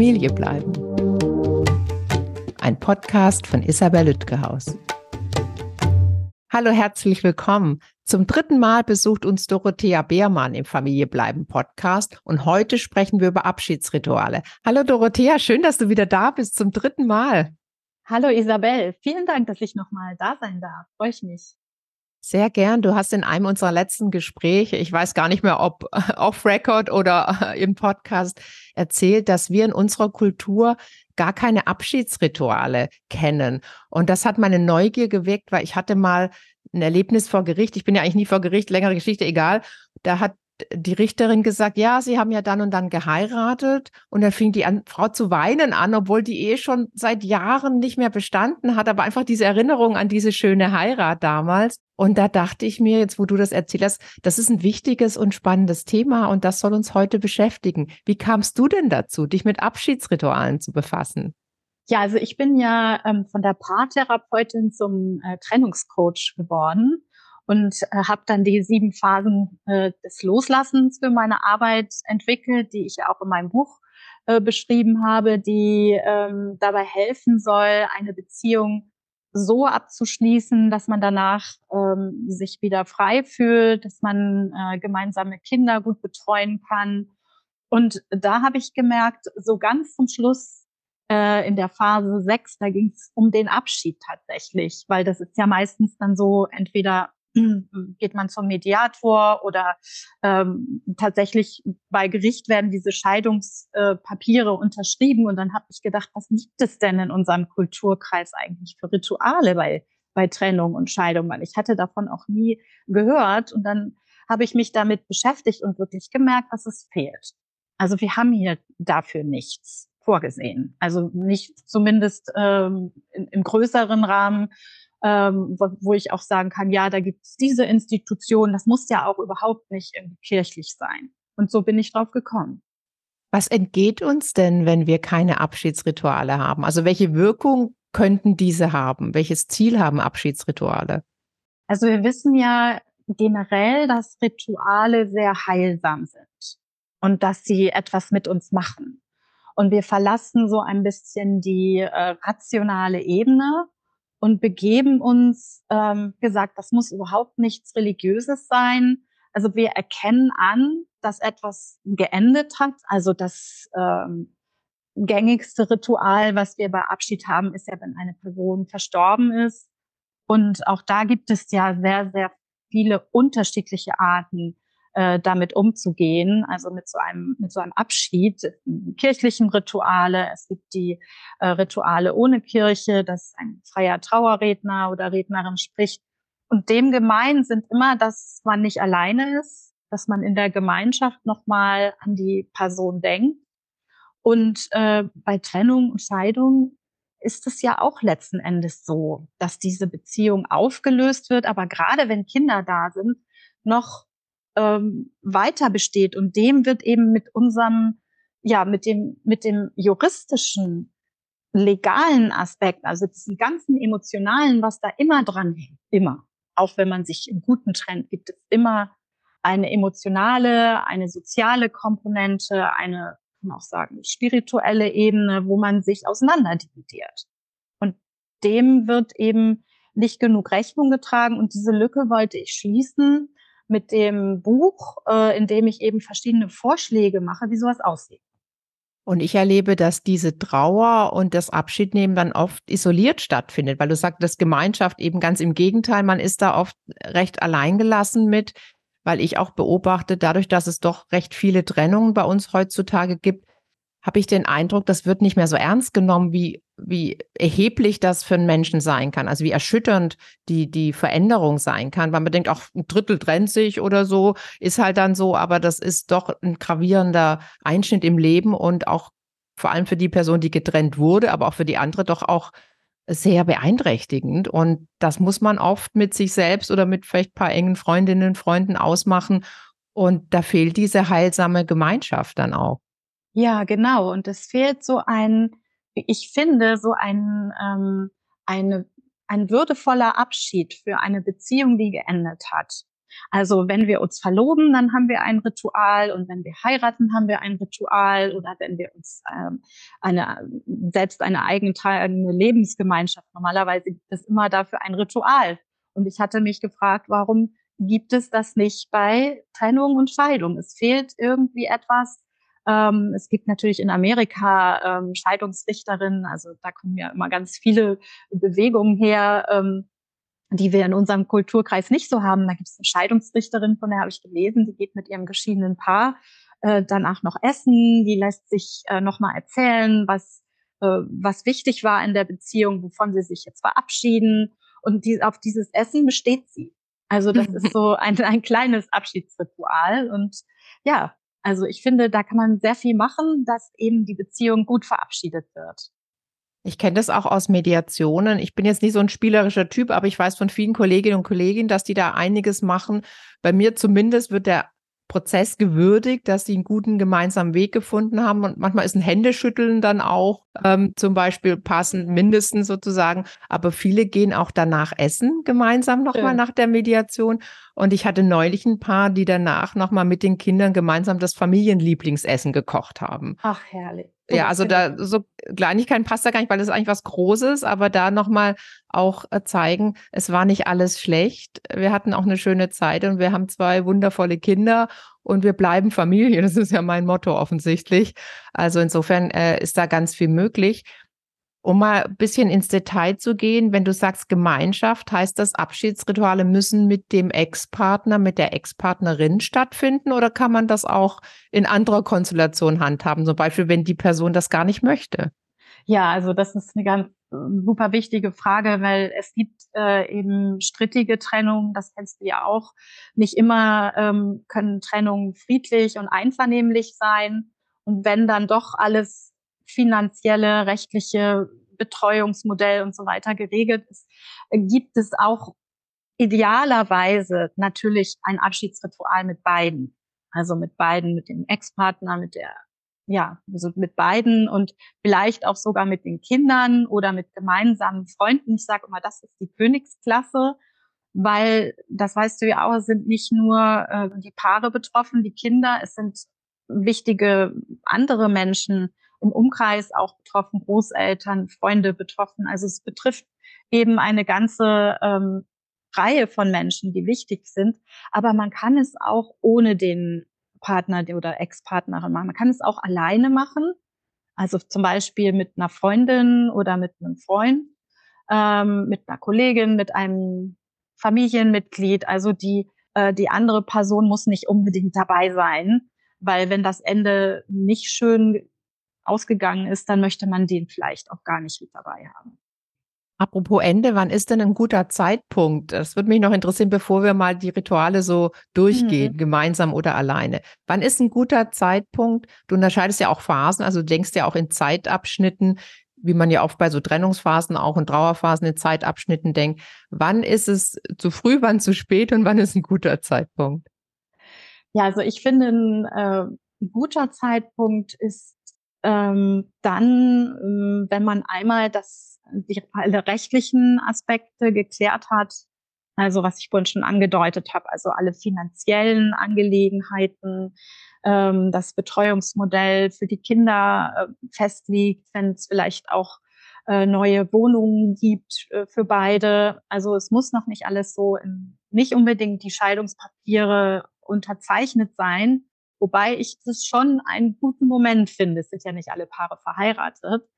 Familie bleiben. Ein Podcast von Isabel Lütgehaus. Hallo, herzlich willkommen. Zum dritten Mal besucht uns Dorothea Beermann im Familie bleiben Podcast und heute sprechen wir über Abschiedsrituale. Hallo Dorothea, schön, dass du wieder da bist zum dritten Mal. Hallo Isabel, vielen Dank, dass ich nochmal da sein darf. Freue ich mich. Sehr gern. Du hast in einem unserer letzten Gespräche, ich weiß gar nicht mehr, ob off Record oder im Podcast, erzählt, dass wir in unserer Kultur gar keine Abschiedsrituale kennen. Und das hat meine Neugier geweckt, weil ich hatte mal ein Erlebnis vor Gericht. Ich bin ja eigentlich nie vor Gericht, längere Geschichte, egal. Da hat die Richterin gesagt, ja, sie haben ja dann und dann geheiratet. Und dann fing die an, Frau zu weinen an, obwohl die Ehe schon seit Jahren nicht mehr bestanden hat, aber einfach diese Erinnerung an diese schöne Heirat damals. Und da dachte ich mir, jetzt wo du das erzählst, das ist ein wichtiges und spannendes Thema und das soll uns heute beschäftigen. Wie kamst du denn dazu, dich mit Abschiedsritualen zu befassen? Ja, also ich bin ja ähm, von der Paartherapeutin zum äh, Trennungscoach geworden und äh, habe dann die sieben Phasen äh, des Loslassens für meine Arbeit entwickelt, die ich ja auch in meinem Buch äh, beschrieben habe, die ähm, dabei helfen soll, eine Beziehung so abzuschließen, dass man danach ähm, sich wieder frei fühlt, dass man äh, gemeinsame Kinder gut betreuen kann. Und da habe ich gemerkt, so ganz zum Schluss äh, in der Phase sechs, da ging es um den Abschied tatsächlich, weil das ist ja meistens dann so, entweder geht man zum Mediator oder ähm, tatsächlich bei Gericht werden diese Scheidungspapiere unterschrieben. Und dann habe ich gedacht, was gibt es denn in unserem Kulturkreis eigentlich für Rituale bei, bei Trennung und Scheidung? Weil ich hatte davon auch nie gehört. Und dann habe ich mich damit beschäftigt und wirklich gemerkt, dass es fehlt. Also wir haben hier dafür nichts vorgesehen. Also nicht zumindest ähm, in, im größeren Rahmen ähm, wo, wo ich auch sagen kann, ja, da gibt es diese Institution, das muss ja auch überhaupt nicht kirchlich sein. Und so bin ich drauf gekommen. Was entgeht uns denn, wenn wir keine Abschiedsrituale haben? Also welche Wirkung könnten diese haben? Welches Ziel haben Abschiedsrituale? Also wir wissen ja generell, dass Rituale sehr heilsam sind und dass sie etwas mit uns machen. Und wir verlassen so ein bisschen die äh, rationale Ebene und begeben uns, ähm, gesagt, das muss überhaupt nichts Religiöses sein. Also wir erkennen an, dass etwas geendet hat. Also das ähm, gängigste Ritual, was wir bei Abschied haben, ist ja, wenn eine Person verstorben ist. Und auch da gibt es ja sehr, sehr viele unterschiedliche Arten, äh, damit umzugehen, also mit so einem mit so einem Abschied, kirchlichen Rituale. Es gibt die äh, Rituale ohne Kirche, dass ein freier Trauerredner oder Rednerin spricht. Und dem gemein sind immer, dass man nicht alleine ist, dass man in der Gemeinschaft nochmal an die Person denkt. Und äh, bei Trennung und Scheidung ist es ja auch letzten Endes so, dass diese Beziehung aufgelöst wird, aber gerade wenn Kinder da sind, noch ähm, weiter besteht. Und dem wird eben mit unserem, ja, mit dem, mit dem juristischen, legalen Aspekt, also diesen ganzen emotionalen, was da immer dran hängt, immer. Auch wenn man sich im Guten trennt, gibt es immer eine emotionale, eine soziale Komponente, eine, kann man auch sagen, spirituelle Ebene, wo man sich auseinander dividiert. Und dem wird eben nicht genug Rechnung getragen und diese Lücke wollte ich schließen mit dem Buch, äh, in dem ich eben verschiedene Vorschläge mache, wie sowas aussieht. Und ich erlebe, dass diese Trauer und das Abschiednehmen dann oft isoliert stattfindet, weil du sagst, das Gemeinschaft eben ganz im Gegenteil, man ist da oft recht alleingelassen mit, weil ich auch beobachte, dadurch, dass es doch recht viele Trennungen bei uns heutzutage gibt, habe ich den Eindruck, das wird nicht mehr so ernst genommen, wie, wie erheblich das für einen Menschen sein kann. Also wie erschütternd die, die Veränderung sein kann, weil man denkt, auch ein Drittel trennt sich oder so, ist halt dann so, aber das ist doch ein gravierender Einschnitt im Leben und auch vor allem für die Person, die getrennt wurde, aber auch für die andere doch auch sehr beeinträchtigend. Und das muss man oft mit sich selbst oder mit vielleicht ein paar engen Freundinnen und Freunden ausmachen. Und da fehlt diese heilsame Gemeinschaft dann auch. Ja, genau. Und es fehlt so ein, ich finde, so ein, ähm, eine, ein würdevoller Abschied für eine Beziehung, die geendet hat. Also wenn wir uns verloben, dann haben wir ein Ritual und wenn wir heiraten, haben wir ein Ritual oder wenn wir uns ähm, eine, selbst eine eigene Lebensgemeinschaft, normalerweise gibt es immer dafür ein Ritual. Und ich hatte mich gefragt, warum gibt es das nicht bei Trennung und Scheidung? Es fehlt irgendwie etwas. Ähm, es gibt natürlich in Amerika ähm, Scheidungsrichterinnen, also da kommen ja immer ganz viele Bewegungen her. Ähm, die wir in unserem Kulturkreis nicht so haben. Da gibt es eine Scheidungsrichterin, von der habe ich gelesen, die geht mit ihrem geschiedenen Paar äh, danach noch essen, die lässt sich äh, nochmal erzählen, was, äh, was wichtig war in der Beziehung, wovon sie sich jetzt verabschieden. Und die, auf dieses Essen besteht sie. Also das ist so ein, ein kleines Abschiedsritual. Und ja, also ich finde, da kann man sehr viel machen, dass eben die Beziehung gut verabschiedet wird. Ich kenne das auch aus Mediationen. Ich bin jetzt nicht so ein spielerischer Typ, aber ich weiß von vielen Kolleginnen und Kollegen, dass die da einiges machen. Bei mir zumindest wird der Prozess gewürdigt, dass sie einen guten gemeinsamen Weg gefunden haben. Und manchmal ist ein Händeschütteln dann auch ähm, zum Beispiel passend, mindestens sozusagen. Aber viele gehen auch danach essen, gemeinsam nochmal nach der Mediation. Und ich hatte neulich ein paar, die danach nochmal mit den Kindern gemeinsam das Familienlieblingsessen gekocht haben. Ach, herrlich. Ja, also da so Kleinigkeiten passt da gar nicht, weil das ist eigentlich was Großes, aber da nochmal auch äh, zeigen, es war nicht alles schlecht. Wir hatten auch eine schöne Zeit und wir haben zwei wundervolle Kinder und wir bleiben Familie. Das ist ja mein Motto offensichtlich. Also insofern äh, ist da ganz viel möglich. Um mal ein bisschen ins Detail zu gehen, wenn du sagst Gemeinschaft, heißt das, Abschiedsrituale müssen mit dem Ex-Partner, mit der Ex-Partnerin stattfinden oder kann man das auch in anderer Konstellation handhaben, zum Beispiel, wenn die Person das gar nicht möchte? Ja, also das ist eine ganz super wichtige Frage, weil es gibt äh, eben strittige Trennungen, das kennst du ja auch. Nicht immer ähm, können Trennungen friedlich und einvernehmlich sein. Und wenn dann doch alles finanzielle, rechtliche Betreuungsmodell und so weiter geregelt ist, gibt es auch idealerweise natürlich ein Abschiedsritual mit beiden. Also mit beiden, mit dem Ex-Partner, mit der, ja, also mit beiden und vielleicht auch sogar mit den Kindern oder mit gemeinsamen Freunden. Ich sage immer, das ist die Königsklasse, weil das weißt du ja auch, es sind nicht nur äh, die Paare betroffen, die Kinder, es sind wichtige andere Menschen, im Umkreis auch betroffen, Großeltern, Freunde betroffen. Also es betrifft eben eine ganze ähm, Reihe von Menschen, die wichtig sind. Aber man kann es auch ohne den Partner oder Ex-Partnerin machen. Man kann es auch alleine machen. Also zum Beispiel mit einer Freundin oder mit einem Freund, ähm, mit einer Kollegin, mit einem Familienmitglied. Also die, äh, die andere Person muss nicht unbedingt dabei sein, weil wenn das Ende nicht schön ausgegangen ist, dann möchte man den vielleicht auch gar nicht mit dabei haben. Apropos Ende, wann ist denn ein guter Zeitpunkt? Das würde mich noch interessieren, bevor wir mal die Rituale so durchgehen, mhm. gemeinsam oder alleine. Wann ist ein guter Zeitpunkt? Du unterscheidest ja auch Phasen, also denkst ja auch in Zeitabschnitten, wie man ja oft bei so Trennungsphasen auch in Trauerphasen in Zeitabschnitten denkt. Wann ist es zu früh, wann zu spät und wann ist ein guter Zeitpunkt? Ja, also ich finde, ein, äh, guter Zeitpunkt ist ähm, dann, ähm, wenn man einmal das, die alle rechtlichen Aspekte geklärt hat, also was ich vorhin schon angedeutet habe, also alle finanziellen Angelegenheiten, ähm, das Betreuungsmodell für die Kinder äh, festlegt, wenn es vielleicht auch äh, neue Wohnungen gibt äh, für beide. Also es muss noch nicht alles so, in, nicht unbedingt die Scheidungspapiere unterzeichnet sein, Wobei ich das schon einen guten Moment finde. Es sind ja nicht alle Paare verheiratet.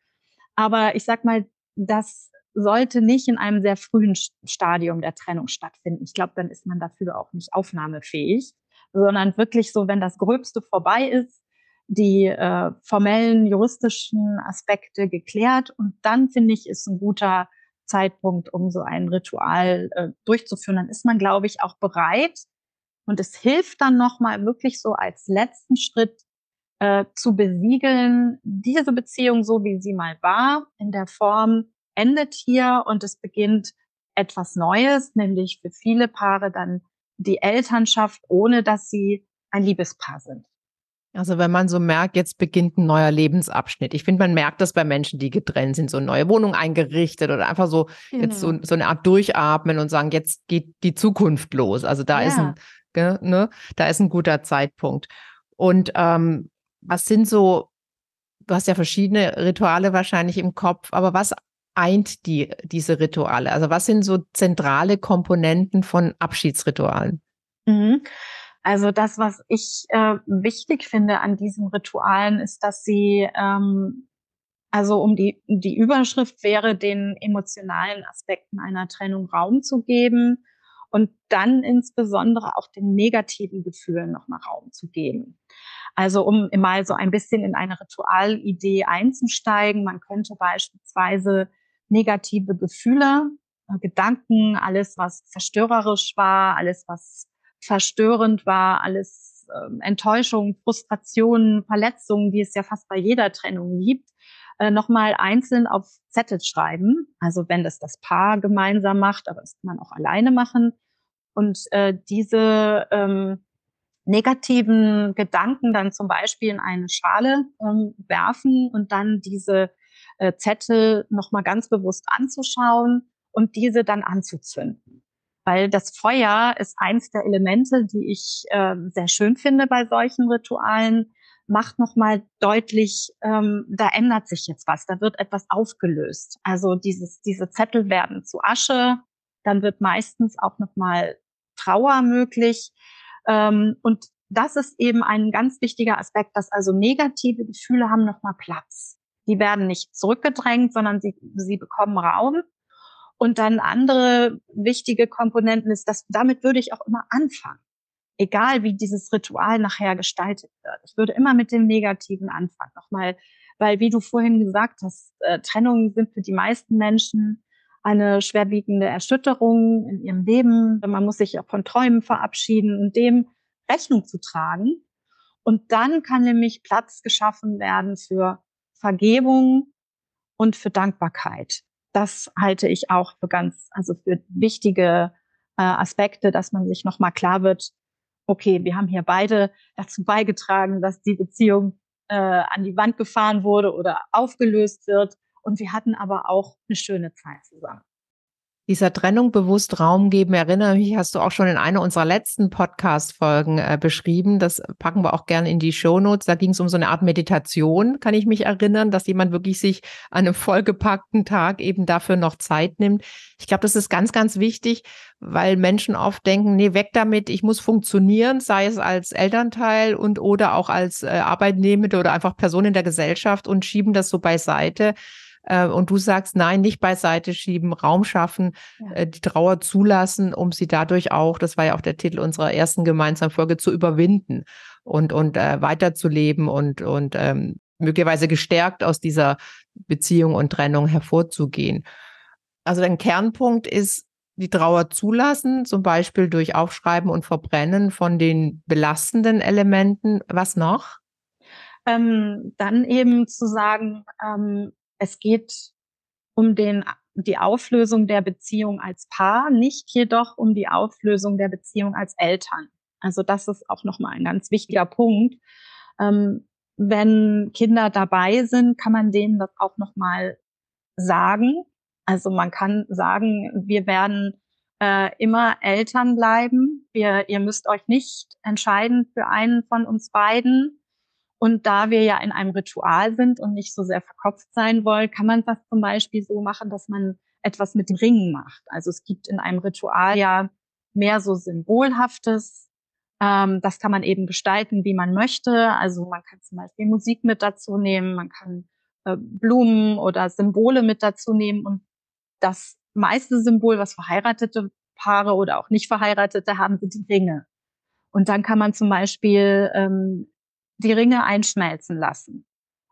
Aber ich sag mal, das sollte nicht in einem sehr frühen Stadium der Trennung stattfinden. Ich glaube, dann ist man dafür auch nicht aufnahmefähig, sondern wirklich so, wenn das Gröbste vorbei ist, die äh, formellen juristischen Aspekte geklärt und dann finde ich, ist ein guter Zeitpunkt, um so ein Ritual äh, durchzuführen. Dann ist man, glaube ich, auch bereit, und es hilft dann nochmal wirklich so als letzten Schritt äh, zu besiegeln, diese Beziehung so wie sie mal war, in der Form endet hier und es beginnt etwas Neues, nämlich für viele Paare dann die Elternschaft, ohne dass sie ein Liebespaar sind. Also wenn man so merkt, jetzt beginnt ein neuer Lebensabschnitt. Ich finde, man merkt das bei Menschen, die getrennt sind, so eine neue Wohnung eingerichtet oder einfach so genau. jetzt so, genau. so eine Art Durchatmen und sagen, jetzt geht die Zukunft los. Also da ja. ist ein, ne, da ist ein guter Zeitpunkt. Und ähm, was sind so, du hast ja verschiedene Rituale wahrscheinlich im Kopf, aber was eint die, diese Rituale? Also was sind so zentrale Komponenten von Abschiedsritualen? Mhm. Also das, was ich äh, wichtig finde an diesen Ritualen, ist, dass sie, ähm, also um die, die Überschrift wäre, den emotionalen Aspekten einer Trennung Raum zu geben und dann insbesondere auch den negativen Gefühlen nochmal Raum zu geben. Also um mal so ein bisschen in eine Ritualidee einzusteigen, man könnte beispielsweise negative Gefühle, äh, Gedanken, alles, was zerstörerisch war, alles, was verstörend war, alles äh, Enttäuschung, Frustrationen, Verletzungen, die es ja fast bei jeder Trennung gibt, äh, nochmal einzeln auf Zettel schreiben. Also wenn das das Paar gemeinsam macht, aber das kann man auch alleine machen. Und äh, diese ähm, negativen Gedanken dann zum Beispiel in eine Schale ähm, werfen und dann diese äh, Zettel nochmal ganz bewusst anzuschauen und diese dann anzuzünden weil das Feuer ist eins der Elemente, die ich äh, sehr schön finde bei solchen Ritualen. Macht nochmal deutlich, ähm, da ändert sich jetzt was, da wird etwas aufgelöst. Also dieses, diese Zettel werden zu Asche, dann wird meistens auch nochmal Trauer möglich. Ähm, und das ist eben ein ganz wichtiger Aspekt, dass also negative Gefühle haben nochmal Platz. Die werden nicht zurückgedrängt, sondern sie, sie bekommen Raum. Und dann andere wichtige Komponenten ist, dass damit würde ich auch immer anfangen. Egal wie dieses Ritual nachher gestaltet wird. Ich würde immer mit dem Negativen anfangen. Nochmal, weil wie du vorhin gesagt hast, äh, Trennungen sind für die meisten Menschen eine schwerwiegende Erschütterung in ihrem Leben. Man muss sich auch von Träumen verabschieden und dem Rechnung zu tragen. Und dann kann nämlich Platz geschaffen werden für Vergebung und für Dankbarkeit das halte ich auch für ganz, also für wichtige äh, Aspekte, dass man sich nochmal klar wird, okay, wir haben hier beide dazu beigetragen, dass die Beziehung äh, an die Wand gefahren wurde oder aufgelöst wird. Und wir hatten aber auch eine schöne Zeit zusammen dieser Trennung bewusst Raum geben, erinnere mich, hast du auch schon in einer unserer letzten Podcast-Folgen äh, beschrieben. Das packen wir auch gerne in die Show Notes. Da ging es um so eine Art Meditation, kann ich mich erinnern, dass jemand wirklich sich an einem vollgepackten Tag eben dafür noch Zeit nimmt. Ich glaube, das ist ganz, ganz wichtig, weil Menschen oft denken, nee, weg damit, ich muss funktionieren, sei es als Elternteil und oder auch als äh, Arbeitnehmende oder einfach Person in der Gesellschaft und schieben das so beiseite. Äh, und du sagst, nein, nicht beiseite schieben, Raum schaffen, ja. äh, die Trauer zulassen, um sie dadurch auch, das war ja auch der Titel unserer ersten gemeinsamen Folge, zu überwinden und, und äh, weiterzuleben und, und ähm, möglicherweise gestärkt aus dieser Beziehung und Trennung hervorzugehen. Also ein Kernpunkt ist, die Trauer zulassen, zum Beispiel durch Aufschreiben und Verbrennen von den belastenden Elementen. Was noch? Ähm, dann eben zu sagen, ähm, es geht um den, die Auflösung der Beziehung als Paar, nicht jedoch um die Auflösung der Beziehung als Eltern. Also das ist auch nochmal ein ganz wichtiger Punkt. Ähm, wenn Kinder dabei sind, kann man denen das auch nochmal sagen. Also man kann sagen, wir werden äh, immer Eltern bleiben. Wir, ihr müsst euch nicht entscheiden für einen von uns beiden. Und da wir ja in einem Ritual sind und nicht so sehr verkopft sein wollen, kann man das zum Beispiel so machen, dass man etwas mit dem Ringen macht. Also es gibt in einem Ritual ja mehr so Symbolhaftes. Ähm, das kann man eben gestalten, wie man möchte. Also man kann zum Beispiel Musik mit dazu nehmen, man kann äh, Blumen oder Symbole mit dazu nehmen. Und das meiste Symbol, was verheiratete Paare oder auch nicht verheiratete haben, sind die Ringe. Und dann kann man zum Beispiel ähm, die Ringe einschmelzen lassen.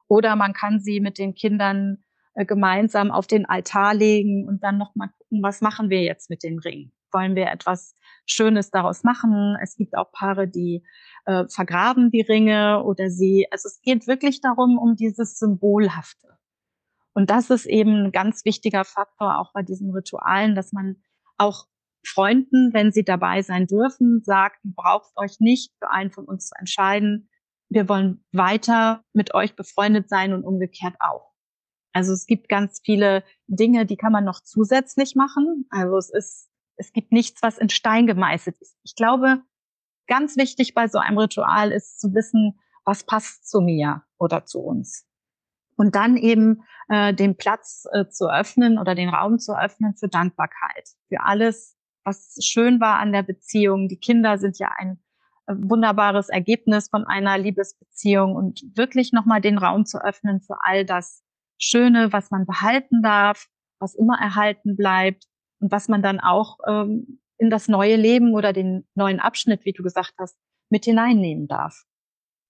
Oder man kann sie mit den Kindern äh, gemeinsam auf den Altar legen und dann nochmal gucken, was machen wir jetzt mit den Ringen? Wollen wir etwas Schönes daraus machen? Es gibt auch Paare, die äh, vergraben die Ringe oder sie, also es geht wirklich darum, um dieses Symbolhafte. Und das ist eben ein ganz wichtiger Faktor auch bei diesen Ritualen, dass man auch Freunden, wenn sie dabei sein dürfen, sagt, braucht euch nicht für einen von uns zu entscheiden wir wollen weiter mit euch befreundet sein und umgekehrt auch. Also es gibt ganz viele Dinge, die kann man noch zusätzlich machen. Also es ist, es gibt nichts, was in Stein gemeißelt ist. Ich glaube, ganz wichtig bei so einem Ritual ist zu wissen, was passt zu mir oder zu uns. Und dann eben äh, den Platz äh, zu öffnen oder den Raum zu öffnen für Dankbarkeit, für alles, was schön war an der Beziehung. Die Kinder sind ja ein wunderbares Ergebnis von einer Liebesbeziehung und wirklich nochmal den Raum zu öffnen für all das Schöne, was man behalten darf, was immer erhalten bleibt und was man dann auch ähm, in das neue Leben oder den neuen Abschnitt, wie du gesagt hast, mit hineinnehmen darf.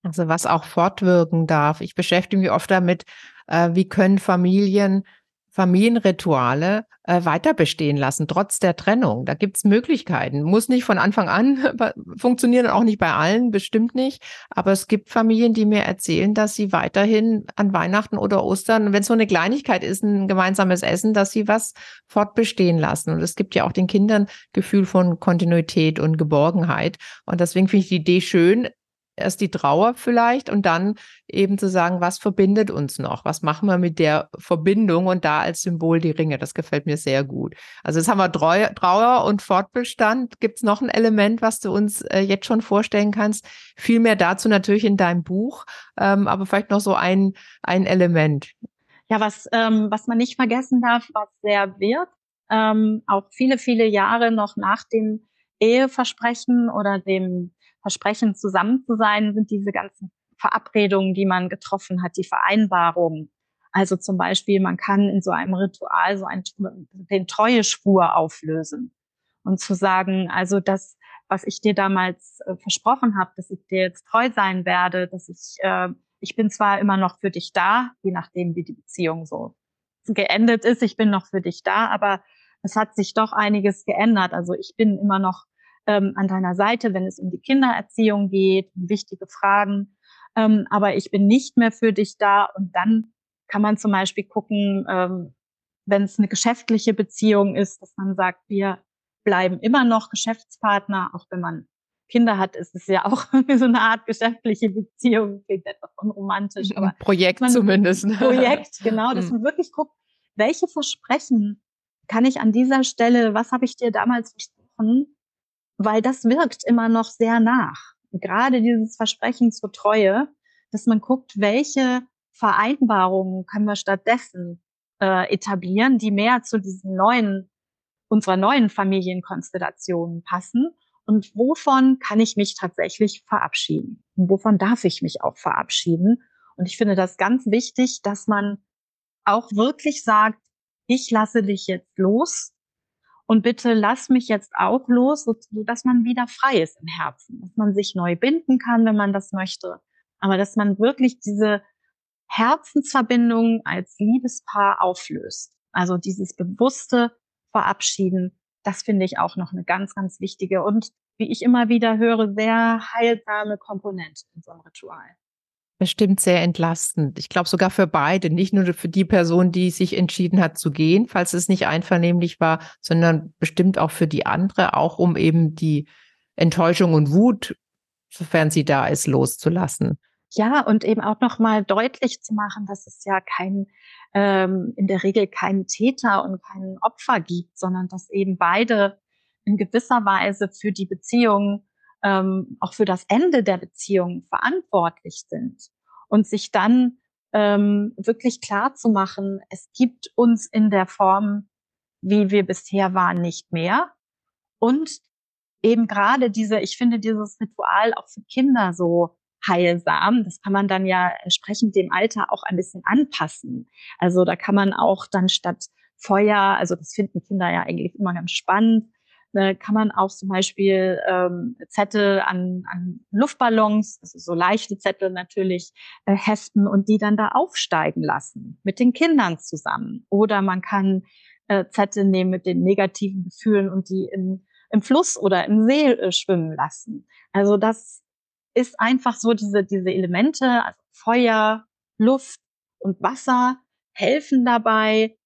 Also was auch fortwirken darf. Ich beschäftige mich oft damit, äh, wie können Familien Familienrituale äh, weiter bestehen lassen, trotz der Trennung. Da gibt's Möglichkeiten. Muss nicht von Anfang an funktionieren, auch nicht bei allen, bestimmt nicht. Aber es gibt Familien, die mir erzählen, dass sie weiterhin an Weihnachten oder Ostern, wenn es so eine Kleinigkeit ist, ein gemeinsames Essen, dass sie was fortbestehen lassen. Und es gibt ja auch den Kindern Gefühl von Kontinuität und Geborgenheit. Und deswegen finde ich die Idee schön, erst die Trauer vielleicht und dann eben zu sagen, was verbindet uns noch? Was machen wir mit der Verbindung und da als Symbol die Ringe? Das gefällt mir sehr gut. Also jetzt haben wir Trauer und Fortbestand. Gibt es noch ein Element, was du uns äh, jetzt schon vorstellen kannst? Viel mehr dazu natürlich in deinem Buch, ähm, aber vielleicht noch so ein, ein Element. Ja, was, ähm, was man nicht vergessen darf, was sehr wirkt, ähm, auch viele, viele Jahre noch nach dem Eheversprechen oder dem Versprechen, zusammen zu sein, sind diese ganzen Verabredungen, die man getroffen hat, die Vereinbarungen. Also zum Beispiel, man kann in so einem Ritual so ein, den Treueschwur auflösen und zu sagen, also das, was ich dir damals äh, versprochen habe, dass ich dir jetzt treu sein werde, dass ich, äh, ich bin zwar immer noch für dich da, je nachdem, wie die Beziehung so geendet ist, ich bin noch für dich da, aber es hat sich doch einiges geändert. Also ich bin immer noch ähm, an deiner Seite, wenn es um die Kindererziehung geht, um wichtige Fragen. Ähm, aber ich bin nicht mehr für dich da. Und dann kann man zum Beispiel gucken, ähm, wenn es eine geschäftliche Beziehung ist, dass man sagt, wir bleiben immer noch Geschäftspartner, auch wenn man Kinder hat, ist es ja auch so eine Art geschäftliche Beziehung, klingt etwas unromantisch. Aber Ein Projekt man, zumindest. Projekt, genau, dass hm. man wirklich guckt, welche Versprechen kann ich an dieser Stelle, was habe ich dir damals versprochen, weil das wirkt immer noch sehr nach. Gerade dieses Versprechen zur Treue, dass man guckt, welche Vereinbarungen können wir stattdessen äh, etablieren, die mehr zu diesen neuen, unserer neuen Familienkonstellationen passen und wovon kann ich mich tatsächlich verabschieden und wovon darf ich mich auch verabschieden. Und ich finde das ganz wichtig, dass man auch wirklich sagt, ich lasse dich jetzt los und bitte lass mich jetzt auch los, so, dass man wieder frei ist im Herzen, dass man sich neu binden kann, wenn man das möchte, aber dass man wirklich diese Herzensverbindung als Liebespaar auflöst. Also dieses bewusste Verabschieden, das finde ich auch noch eine ganz, ganz wichtige und wie ich immer wieder höre, sehr heilsame Komponente in so einem Ritual. Bestimmt sehr entlastend. Ich glaube sogar für beide, nicht nur für die Person, die sich entschieden hat zu gehen, falls es nicht einvernehmlich war, sondern bestimmt auch für die andere, auch um eben die Enttäuschung und Wut, sofern sie da ist, loszulassen. Ja, und eben auch nochmal deutlich zu machen, dass es ja kein, ähm, in der Regel keinen Täter und keinen Opfer gibt, sondern dass eben beide in gewisser Weise für die Beziehung ähm, auch für das Ende der Beziehung verantwortlich sind und sich dann ähm, wirklich klar zu machen, es gibt uns in der Form, wie wir bisher waren, nicht mehr. Und eben gerade diese, ich finde dieses Ritual auch für Kinder so heilsam. Das kann man dann ja entsprechend dem Alter auch ein bisschen anpassen. Also da kann man auch dann statt Feuer, also das finden Kinder ja eigentlich immer ganz spannend, äh, kann man auch zum Beispiel ähm, Zettel an, an Luftballons, also so leichte Zettel natürlich, äh, heften und die dann da aufsteigen lassen mit den Kindern zusammen. Oder man kann äh, Zettel nehmen mit den negativen Gefühlen und die im, im Fluss oder im See äh, schwimmen lassen. Also das ist einfach so diese, diese Elemente, also Feuer, Luft und Wasser helfen dabei,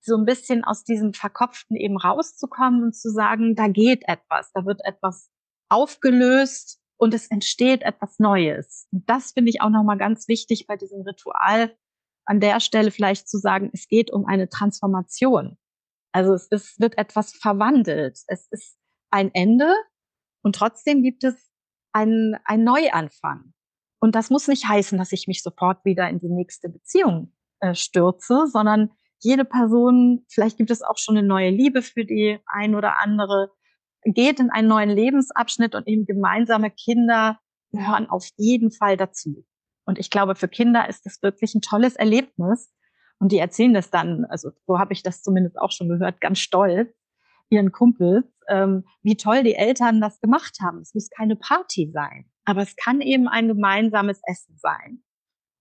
so ein bisschen aus diesem Verkopften eben rauszukommen und zu sagen, da geht etwas, da wird etwas aufgelöst und es entsteht etwas Neues. Und das finde ich auch nochmal ganz wichtig bei diesem Ritual, an der Stelle vielleicht zu sagen, es geht um eine Transformation. Also es ist, wird etwas verwandelt. Es ist ein Ende und trotzdem gibt es einen, einen Neuanfang. Und das muss nicht heißen, dass ich mich sofort wieder in die nächste Beziehung äh, stürze, sondern jede Person, vielleicht gibt es auch schon eine neue Liebe für die ein oder andere, geht in einen neuen Lebensabschnitt und eben gemeinsame Kinder gehören auf jeden Fall dazu. Und ich glaube, für Kinder ist das wirklich ein tolles Erlebnis. Und die erzählen das dann, also so habe ich das zumindest auch schon gehört, ganz stolz, ihren Kumpels, ähm, wie toll die Eltern das gemacht haben. Es muss keine Party sein, aber es kann eben ein gemeinsames Essen sein.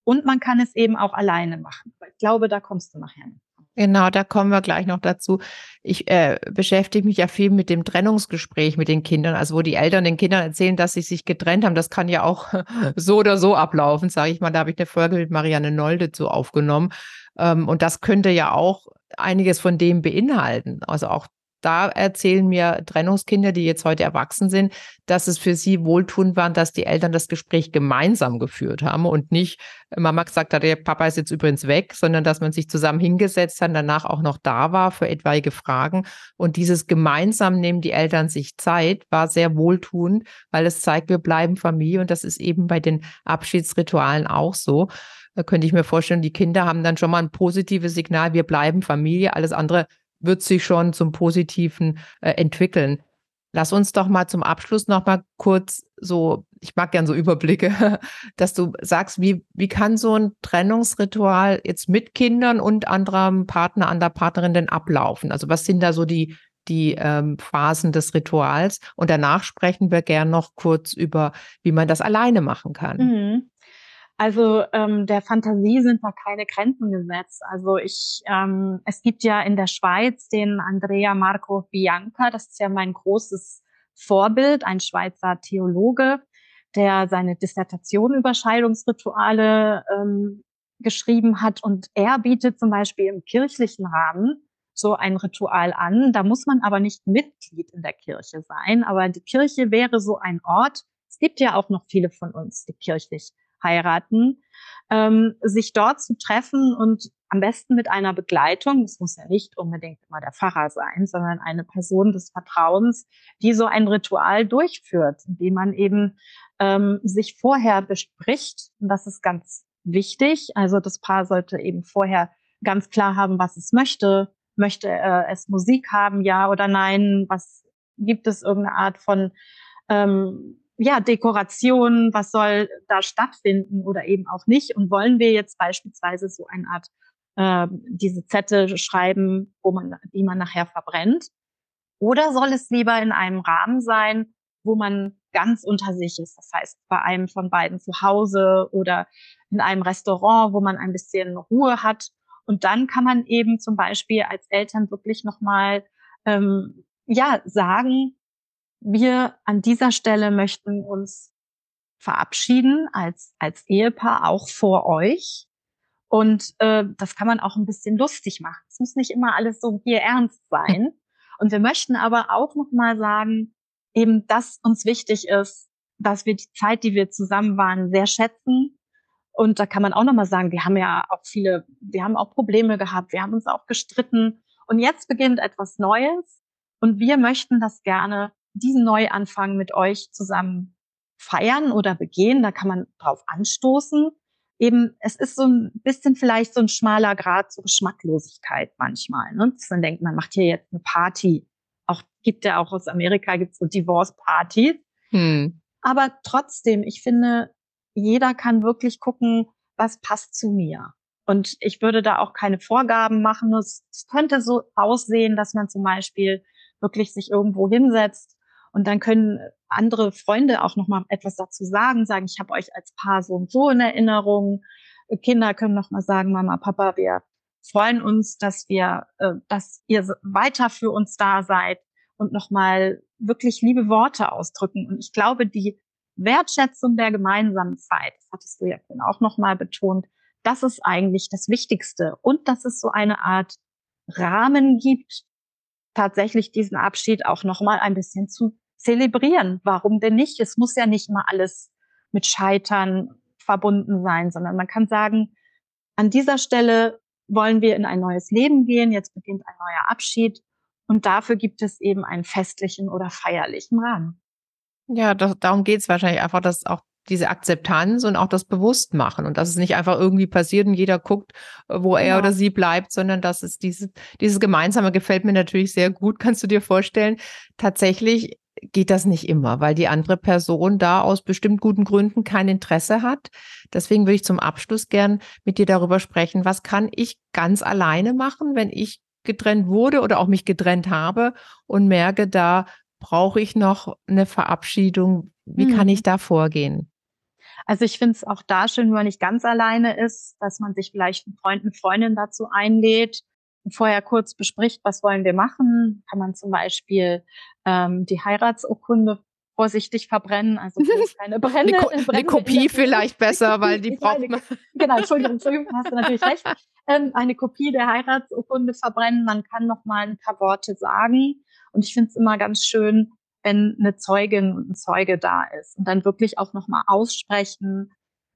Und man kann es eben auch alleine machen. Ich glaube, da kommst du nachher. Genau, da kommen wir gleich noch dazu. Ich äh, beschäftige mich ja viel mit dem Trennungsgespräch mit den Kindern, also wo die Eltern den Kindern erzählen, dass sie sich getrennt haben. Das kann ja auch so oder so ablaufen, sage ich mal. Da habe ich eine Folge mit Marianne Nolde zu aufgenommen. Ähm, und das könnte ja auch einiges von dem beinhalten. Also auch da erzählen mir Trennungskinder, die jetzt heute erwachsen sind, dass es für sie wohltuend war, dass die Eltern das Gespräch gemeinsam geführt haben und nicht Mama gesagt hat, der Papa ist jetzt übrigens weg, sondern dass man sich zusammen hingesetzt hat, danach auch noch da war für etwaige Fragen. Und dieses gemeinsam nehmen die Eltern sich Zeit, war sehr wohltuend, weil es zeigt, wir bleiben Familie und das ist eben bei den Abschiedsritualen auch so. Da könnte ich mir vorstellen, die Kinder haben dann schon mal ein positives Signal, wir bleiben Familie, alles andere wird sich schon zum Positiven äh, entwickeln. Lass uns doch mal zum Abschluss noch mal kurz so, ich mag gern so Überblicke, dass du sagst, wie, wie kann so ein Trennungsritual jetzt mit Kindern und anderem Partner, an der Partnerin denn ablaufen? Also was sind da so die, die ähm, Phasen des Rituals? Und danach sprechen wir gern noch kurz über, wie man das alleine machen kann. Mhm. Also ähm, der Fantasie sind da keine Grenzen gesetzt. Also ich, ähm, es gibt ja in der Schweiz den Andrea Marco Bianca, das ist ja mein großes Vorbild, ein Schweizer Theologe, der seine Dissertation über Scheidungsrituale ähm, geschrieben hat. Und er bietet zum Beispiel im kirchlichen Rahmen so ein Ritual an. Da muss man aber nicht Mitglied in der Kirche sein. Aber die Kirche wäre so ein Ort. Es gibt ja auch noch viele von uns, die kirchlich heiraten, ähm, sich dort zu treffen und am besten mit einer Begleitung, das muss ja nicht unbedingt immer der Pfarrer sein, sondern eine Person des Vertrauens, die so ein Ritual durchführt, wie man eben ähm, sich vorher bespricht. Und das ist ganz wichtig. Also das Paar sollte eben vorher ganz klar haben, was es möchte. Möchte äh, es Musik haben, ja oder nein? Was gibt es irgendeine Art von ähm, ja, Dekoration, was soll da stattfinden oder eben auch nicht? Und wollen wir jetzt beispielsweise so eine Art äh, diese Zettel schreiben, wo man, die man nachher verbrennt? Oder soll es lieber in einem Rahmen sein, wo man ganz unter sich ist? Das heißt, bei einem von beiden zu Hause oder in einem Restaurant, wo man ein bisschen Ruhe hat. Und dann kann man eben zum Beispiel als Eltern wirklich nochmal ähm, ja, sagen, wir an dieser Stelle möchten uns verabschieden als, als Ehepaar auch vor euch. Und äh, das kann man auch ein bisschen lustig machen. Es muss nicht immer alles so hier ernst sein. Und wir möchten aber auch nochmal sagen, eben, dass uns wichtig ist, dass wir die Zeit, die wir zusammen waren, sehr schätzen. Und da kann man auch nochmal sagen, wir haben ja auch viele, wir haben auch Probleme gehabt, wir haben uns auch gestritten. Und jetzt beginnt etwas Neues. Und wir möchten das gerne diesen Neuanfang mit euch zusammen feiern oder begehen. Da kann man drauf anstoßen. Eben, es ist so ein bisschen vielleicht so ein schmaler Grad zur Geschmacklosigkeit manchmal. Ne? Dass man denkt, man macht hier jetzt eine Party. Auch gibt ja auch aus Amerika gibt so Divorce-Partys. Hm. Aber trotzdem, ich finde, jeder kann wirklich gucken, was passt zu mir. Und ich würde da auch keine Vorgaben machen. Es könnte so aussehen, dass man zum Beispiel wirklich sich irgendwo hinsetzt und dann können andere Freunde auch noch mal etwas dazu sagen, sagen, ich habe euch als Paar so und so in Erinnerung. Kinder können noch mal sagen, Mama, Papa, wir freuen uns, dass wir, äh, dass ihr weiter für uns da seid und noch mal wirklich liebe Worte ausdrücken. Und ich glaube, die Wertschätzung der gemeinsamen Zeit, das hattest du ja auch noch mal betont, das ist eigentlich das Wichtigste und dass es so eine Art Rahmen gibt, tatsächlich diesen Abschied auch noch mal ein bisschen zu zelebrieren. Warum denn nicht? Es muss ja nicht mal alles mit Scheitern verbunden sein, sondern man kann sagen, an dieser Stelle wollen wir in ein neues Leben gehen, jetzt beginnt ein neuer Abschied und dafür gibt es eben einen festlichen oder feierlichen Rahmen. Ja, das, darum geht es wahrscheinlich einfach, dass auch diese Akzeptanz und auch das Bewusstmachen und dass es nicht einfach irgendwie passiert und jeder guckt, wo er genau. oder sie bleibt, sondern dass es dieses, dieses Gemeinsame gefällt mir natürlich sehr gut. Kannst du dir vorstellen, tatsächlich geht das nicht immer, weil die andere Person da aus bestimmt guten Gründen kein Interesse hat. Deswegen würde ich zum Abschluss gern mit dir darüber sprechen, was kann ich ganz alleine machen, wenn ich getrennt wurde oder auch mich getrennt habe und merke, da brauche ich noch eine Verabschiedung. Wie hm. kann ich da vorgehen? Also ich finde es auch da schön, wenn man nicht ganz alleine ist, dass man sich vielleicht einen Freund, eine Freundin dazu einlädt und vorher kurz bespricht, was wollen wir machen. Kann man zum Beispiel ähm, die Heiratsurkunde vorsichtig verbrennen, also keine Brände. eine, Ko Brände eine Kopie vielleicht besser, weil die braucht man. Genau, Entschuldigung, Entschuldigung, hast du natürlich recht. Ähm, eine Kopie der Heiratsurkunde verbrennen, man kann noch mal ein paar Worte sagen. Und ich finde es immer ganz schön, wenn eine Zeugin und ein Zeuge da ist und dann wirklich auch nochmal aussprechen,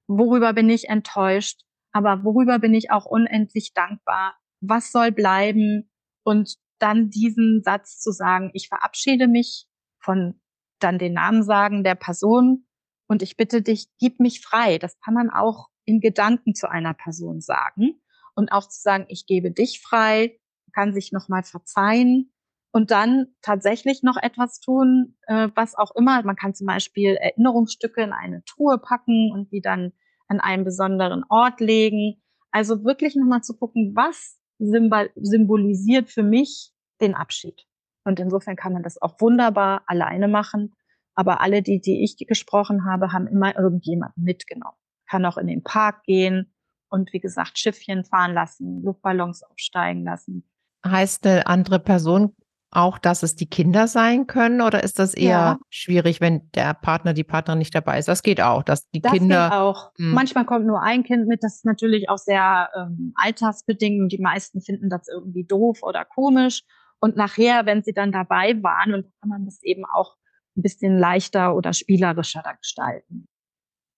worüber bin ich enttäuscht, aber worüber bin ich auch unendlich dankbar, was soll bleiben und dann diesen Satz zu sagen, ich verabschiede mich von dann den Namen sagen der Person und ich bitte dich, gib mich frei. Das kann man auch in Gedanken zu einer Person sagen und auch zu sagen, ich gebe dich frei, kann sich nochmal verzeihen und dann tatsächlich noch etwas tun, äh, was auch immer. Man kann zum Beispiel Erinnerungsstücke in eine Truhe packen und die dann an einen besonderen Ort legen. Also wirklich nochmal zu gucken, was symbolisiert für mich den Abschied. Und insofern kann man das auch wunderbar alleine machen. Aber alle, die, die ich gesprochen habe, haben immer irgendjemanden mitgenommen. Kann auch in den Park gehen und wie gesagt Schiffchen fahren lassen, Luftballons aufsteigen lassen. Heißt eine andere Person auch, dass es die Kinder sein können oder ist das eher ja. schwierig, wenn der Partner, die Partnerin nicht dabei ist? Das geht auch, dass die das Kinder. Geht auch. Mh. Hm. Manchmal kommt nur ein Kind mit, das ist natürlich auch sehr ähm, altersbedingt. Die meisten finden das irgendwie doof oder komisch. Und nachher, wenn sie dann dabei waren, und kann man das eben auch ein bisschen leichter oder spielerischer gestalten.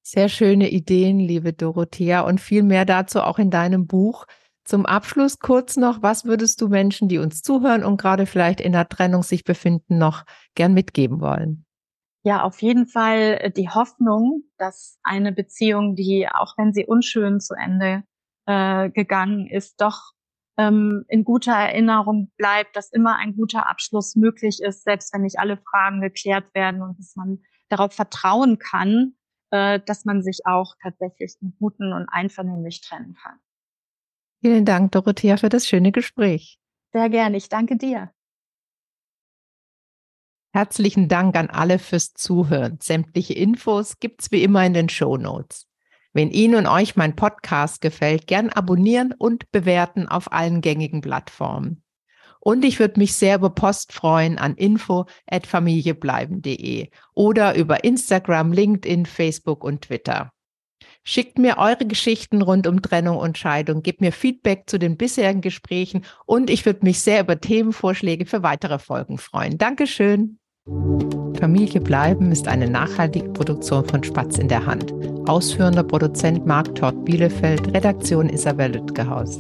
Sehr schöne Ideen, liebe Dorothea, und viel mehr dazu auch in deinem Buch. Zum Abschluss kurz noch, was würdest du Menschen, die uns zuhören und gerade vielleicht in der Trennung sich befinden, noch gern mitgeben wollen? Ja, auf jeden Fall äh, die Hoffnung, dass eine Beziehung, die auch wenn sie unschön zu Ende äh, gegangen ist, doch ähm, in guter Erinnerung bleibt, dass immer ein guter Abschluss möglich ist, selbst wenn nicht alle Fragen geklärt werden und dass man darauf vertrauen kann, äh, dass man sich auch tatsächlich im Guten und einvernehmlich trennen kann. Vielen Dank, Dorothea, für das schöne Gespräch. Sehr gerne. Ich danke dir. Herzlichen Dank an alle fürs Zuhören. Sämtliche Infos gibt's wie immer in den Show Notes. Wenn Ihnen und euch mein Podcast gefällt, gern abonnieren und bewerten auf allen gängigen Plattformen. Und ich würde mich sehr über Post freuen an info@familiebleiben.de oder über Instagram, LinkedIn, Facebook und Twitter. Schickt mir eure Geschichten rund um Trennung und Scheidung, gebt mir Feedback zu den bisherigen Gesprächen und ich würde mich sehr über Themenvorschläge für weitere Folgen freuen. Dankeschön. Familie bleiben ist eine nachhaltige Produktion von Spatz in der Hand. Ausführender Produzent Marc Todd Bielefeld, Redaktion Isabel Lütgehaus.